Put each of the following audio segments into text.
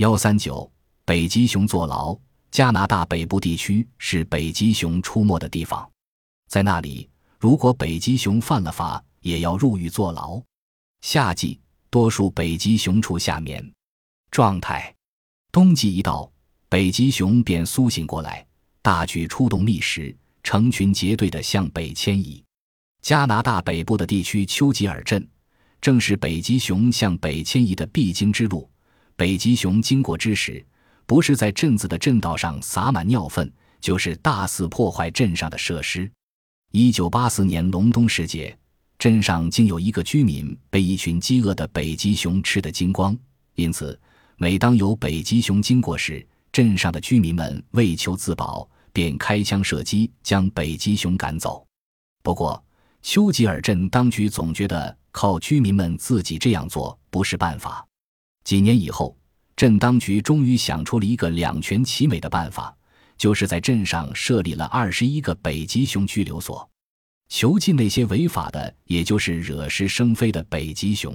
幺三九，北极熊坐牢。加拿大北部地区是北极熊出没的地方，在那里，如果北极熊犯了法，也要入狱坐牢。夏季，多数北极熊处夏眠状态；冬季一到，北极熊便苏醒过来，大举出动觅食，成群结队地向北迁移。加拿大北部的地区丘吉尔镇，正是北极熊向北迁移的必经之路。北极熊经过之时，不是在镇子的镇道上撒满尿粪，就是大肆破坏镇上的设施。一九八四年隆冬时节，镇上竟有一个居民被一群饥饿的北极熊吃得精光。因此，每当有北极熊经过时，镇上的居民们为求自保，便开枪射击，将北极熊赶走。不过，丘吉尔镇当局总觉得靠居民们自己这样做不是办法。几年以后。镇当局终于想出了一个两全其美的办法，就是在镇上设立了二十一个北极熊拘留所，囚禁那些违法的，也就是惹是生非的北极熊。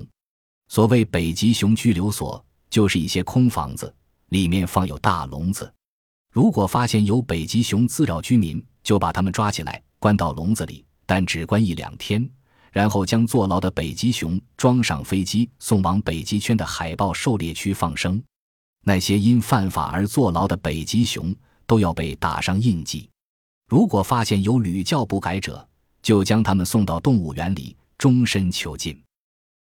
所谓北极熊拘留所，就是一些空房子，里面放有大笼子。如果发现有北极熊滋扰居民，就把他们抓起来关到笼子里，但只关一两天，然后将坐牢的北极熊装上飞机，送往北极圈的海豹狩猎区放生。那些因犯法而坐牢的北极熊都要被打上印记。如果发现有屡教不改者，就将他们送到动物园里终身囚禁。